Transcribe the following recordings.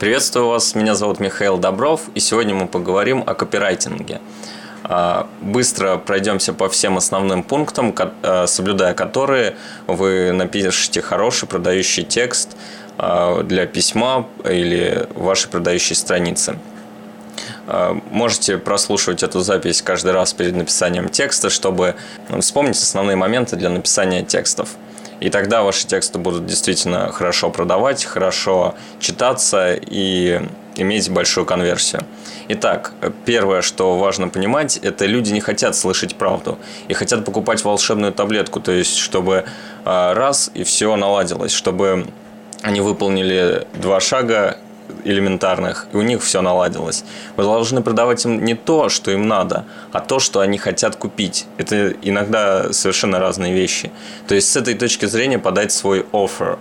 Приветствую вас, меня зовут Михаил Добров, и сегодня мы поговорим о копирайтинге. А, быстро пройдемся по всем основным пунктам, а, соблюдая которые вы напишите хороший продающий текст а, для письма или вашей продающей страницы. Можете прослушивать эту запись каждый раз перед написанием текста, чтобы вспомнить основные моменты для написания текстов. И тогда ваши тексты будут действительно хорошо продавать, хорошо читаться и иметь большую конверсию. Итак, первое, что важно понимать, это люди не хотят слышать правду и хотят покупать волшебную таблетку, то есть чтобы а, раз и все наладилось, чтобы они выполнили два шага элементарных, и у них все наладилось. Вы должны продавать им не то, что им надо, а то, что они хотят купить. Это иногда совершенно разные вещи. То есть с этой точки зрения подать свой offer.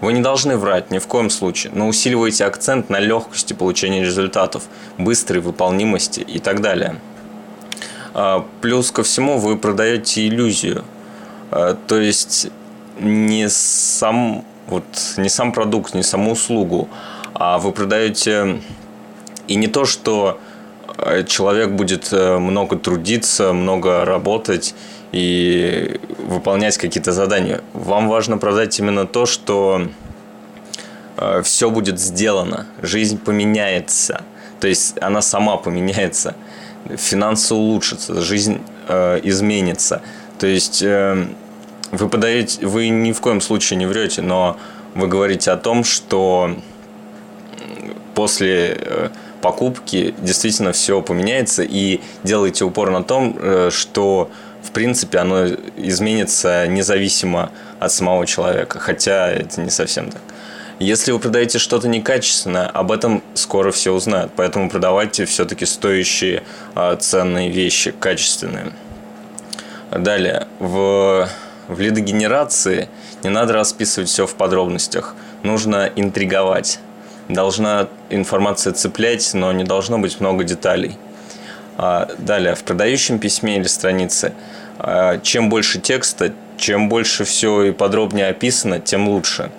Вы не должны врать ни в коем случае, но усиливайте акцент на легкости получения результатов, быстрой выполнимости и так далее. А, плюс ко всему вы продаете иллюзию. А, то есть не сам, вот, не сам продукт, не саму услугу, а вы продаете и не то, что э, человек будет э, много трудиться, много работать и выполнять какие-то задания. Вам важно продать именно то, что э, все будет сделано, жизнь поменяется, то есть она сама поменяется, финансы улучшатся, жизнь изменится. То есть вы подаете, вы ни в коем случае не врете, но вы говорите о том, что после э, покупки действительно все поменяется и делаете упор на том, э, что в принципе оно изменится независимо от самого человека, хотя это не совсем так. Если вы продаете что-то некачественное, об этом скоро все узнают, поэтому продавайте все-таки стоящие а, ценные вещи, качественные. Далее, в, в лидогенерации не надо расписывать все в подробностях, нужно интриговать должна информация цеплять, но не должно быть много деталей. А, далее, в продающем письме или странице, а, чем больше текста, чем больше все и подробнее описано, тем лучше.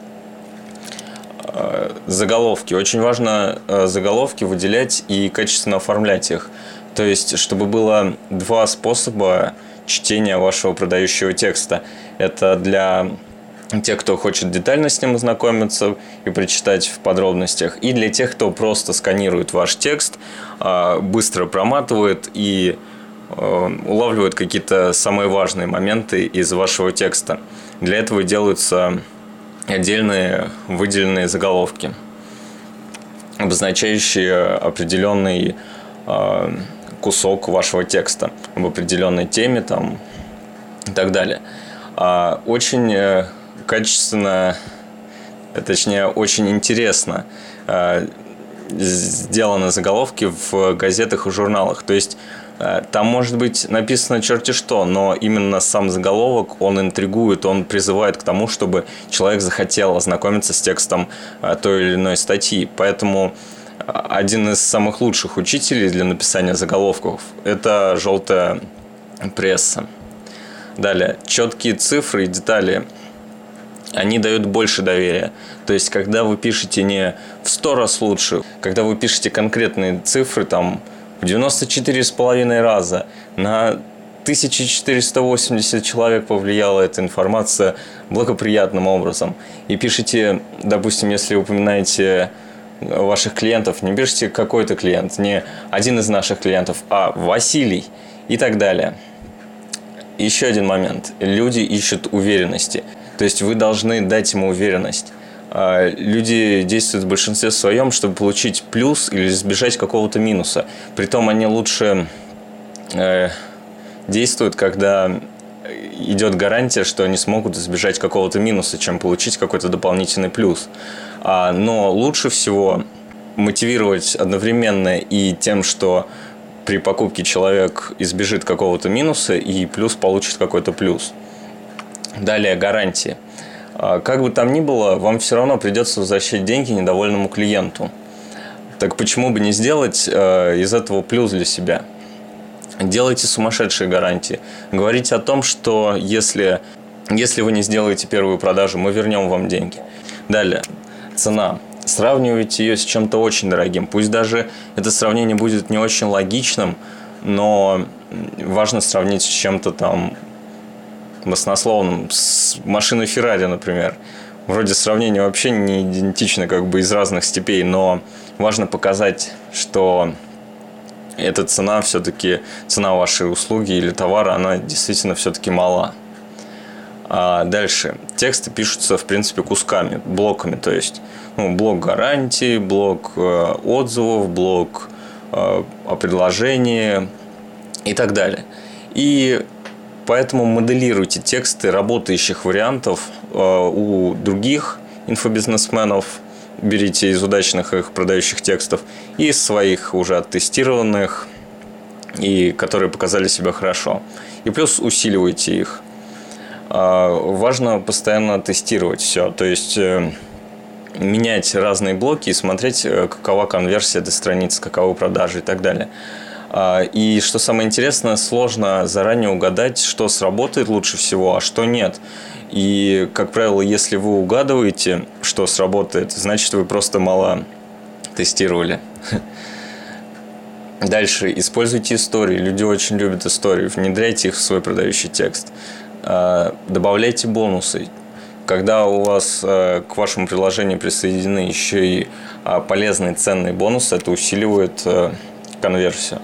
А, заголовки. Очень важно заголовки выделять и качественно оформлять их. То есть, чтобы было два способа чтения вашего продающего текста. Это для тех, кто хочет детально с ним ознакомиться и прочитать в подробностях, и для тех, кто просто сканирует ваш текст, а, быстро проматывает и а, улавливает какие-то самые важные моменты из вашего текста. Для этого делаются отдельные выделенные заголовки, обозначающие определенный а, кусок вашего текста об определенной теме там, и так далее. Очень э, качественно, точнее, очень интересно э, сделаны заголовки в газетах и журналах. То есть э, там может быть написано черти что, но именно сам заголовок, он интригует, он призывает к тому, чтобы человек захотел ознакомиться с текстом э, той или иной статьи. Поэтому один из самых лучших учителей для написания заголовков – это желтая пресса. Далее, четкие цифры и детали – они дают больше доверия. То есть, когда вы пишете не в 100 раз лучше, когда вы пишете конкретные цифры, там, в 94,5 раза, на 1480 человек повлияла эта информация благоприятным образом. И пишите, допустим, если упоминаете ваших клиентов, не пишите какой-то клиент, не один из наших клиентов, а Василий и так далее. Еще один момент. Люди ищут уверенности. То есть вы должны дать ему уверенность. А, люди действуют в большинстве своем, чтобы получить плюс или избежать какого-то минуса. Притом они лучше э, действуют, когда идет гарантия, что они смогут избежать какого-то минуса, чем получить какой-то дополнительный плюс. А, но лучше всего мотивировать одновременно и тем, что при покупке человек избежит какого-то минуса и плюс получит какой-то плюс. Далее гарантии. А, как бы там ни было, вам все равно придется возвращать деньги недовольному клиенту. Так почему бы не сделать э, из этого плюс для себя? Делайте сумасшедшие гарантии. Говорите о том, что если, если вы не сделаете первую продажу, мы вернем вам деньги. Далее, цена. Сравнивайте ее с чем-то очень дорогим. Пусть даже это сравнение будет не очень логичным, но важно сравнить с чем-то там баснословным, с машиной Феррари, например. Вроде сравнение вообще не идентично, как бы из разных степей, но важно показать, что эта цена все-таки, цена вашей услуги или товара, она действительно все-таки мала. А дальше. Тексты пишутся, в принципе, кусками, блоками. То есть ну, блок гарантии, блок э, отзывов, блок э, о предложении и так далее. И поэтому моделируйте тексты работающих вариантов э, у других инфобизнесменов, берите из удачных их продающих текстов и из своих уже оттестированных и которые показали себя хорошо. И плюс усиливайте их. А, важно постоянно тестировать все, то есть э, менять разные блоки и смотреть, э, какова конверсия этой страницы, каковы продажи и так далее. А, и что самое интересное, сложно заранее угадать, что сработает лучше всего, а что нет. И, как правило, если вы угадываете, что сработает, значит, вы просто мало тестировали. Дальше. Используйте истории. Люди очень любят истории. Внедряйте их в свой продающий текст. А, добавляйте бонусы. Когда у вас э, к вашему приложению присоединены еще и а, полезные ценные бонусы, это усиливает э, конверсию.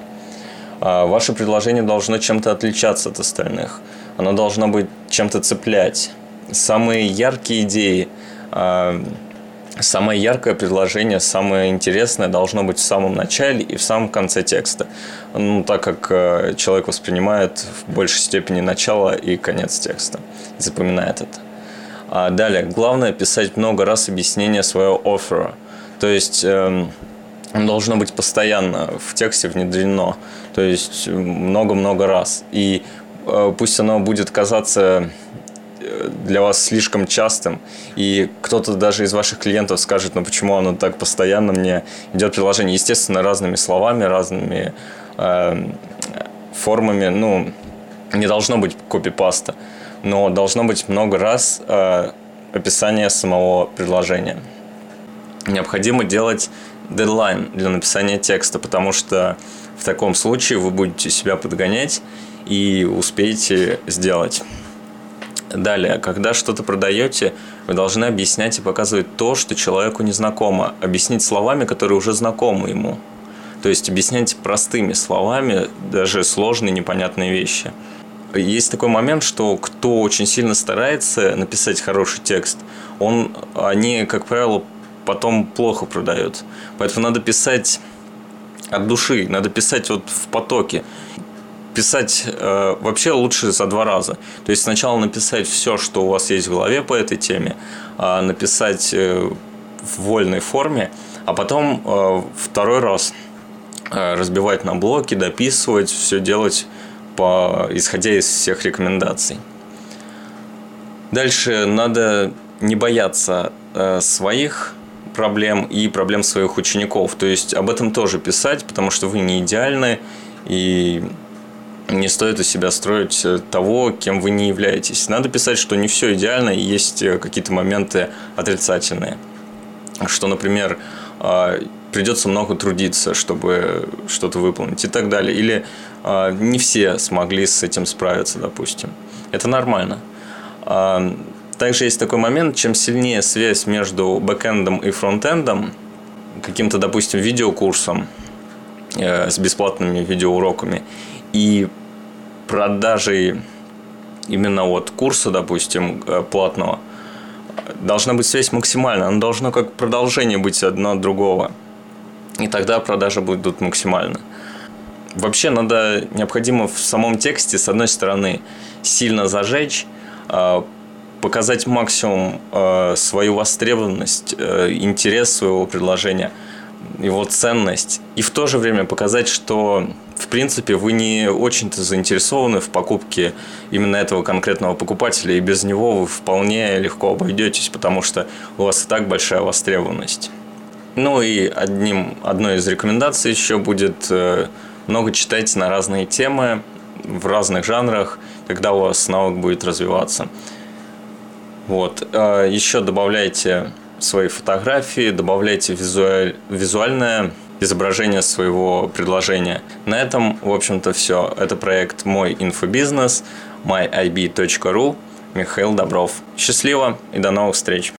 А, ваше предложение должно чем-то отличаться от остальных. Оно должно быть чем-то цеплять. Самые яркие идеи Самое яркое предложение, самое интересное должно быть в самом начале и в самом конце текста. Ну, так как э, человек воспринимает в большей степени начало и конец текста. Запоминает это. А далее, главное писать много раз объяснение своего оффера. То есть эм, должно быть постоянно в тексте внедрено. То есть много-много раз. И э, пусть оно будет казаться для вас слишком частым, и кто-то даже из ваших клиентов скажет, ну почему оно так постоянно мне идет приложение, естественно, разными словами, разными э, формами, ну, не должно быть копипаста, но должно быть много раз э, описание самого предложения. Необходимо делать дедлайн для написания текста, потому что в таком случае вы будете себя подгонять и успеете сделать. Далее, когда что-то продаете, вы должны объяснять и показывать то, что человеку не знакомо. Объяснить словами, которые уже знакомы ему. То есть объяснять простыми словами даже сложные непонятные вещи. Есть такой момент, что кто очень сильно старается написать хороший текст, он, они, как правило, потом плохо продают. Поэтому надо писать от души, надо писать вот в потоке писать э, вообще лучше за два раза. То есть сначала написать все, что у вас есть в голове по этой теме, э, написать э, в вольной форме, а потом э, второй раз э, разбивать на блоки, дописывать, все делать по, исходя из всех рекомендаций. Дальше надо не бояться э, своих проблем и проблем своих учеников. То есть об этом тоже писать, потому что вы не идеальны и не стоит из себя строить э, того, кем вы не являетесь. Надо писать, что не все идеально, и есть э, какие-то моменты отрицательные. Что, например, а, придется много трудиться, чтобы что-то выполнить и так далее. Или а, не все смогли с этим справиться, допустим. Это нормально. А, также есть такой момент, чем сильнее связь между бэкэндом и фронтендом, каким-то, допустим, видеокурсом э, с бесплатными видеоуроками, и продажей именно вот курса, допустим, э, платного, должна быть связь максимальна. Она должна как продолжение быть одно от другого. И тогда продажи будут максимальны. Вообще надо, необходимо в самом тексте, с одной стороны, сильно зажечь, э, показать максимум э, свою востребованность, интерес своего предложения, его ценность. И в то же время показать, что в принципе, вы не очень-то заинтересованы в покупке именно этого конкретного покупателя, и без него вы вполне легко обойдетесь, потому что у вас и так большая востребованность. Ну и одним, одной из рекомендаций еще будет э, много читать на разные темы, в разных жанрах, когда у вас навык будет развиваться. Вот. Э, еще добавляйте свои фотографии, добавляйте визуаль... визуальное изображение своего предложения. На этом, в общем-то, все. Это проект «Мой инфобизнес», myib.ru, Михаил Добров. Счастливо и до новых встреч!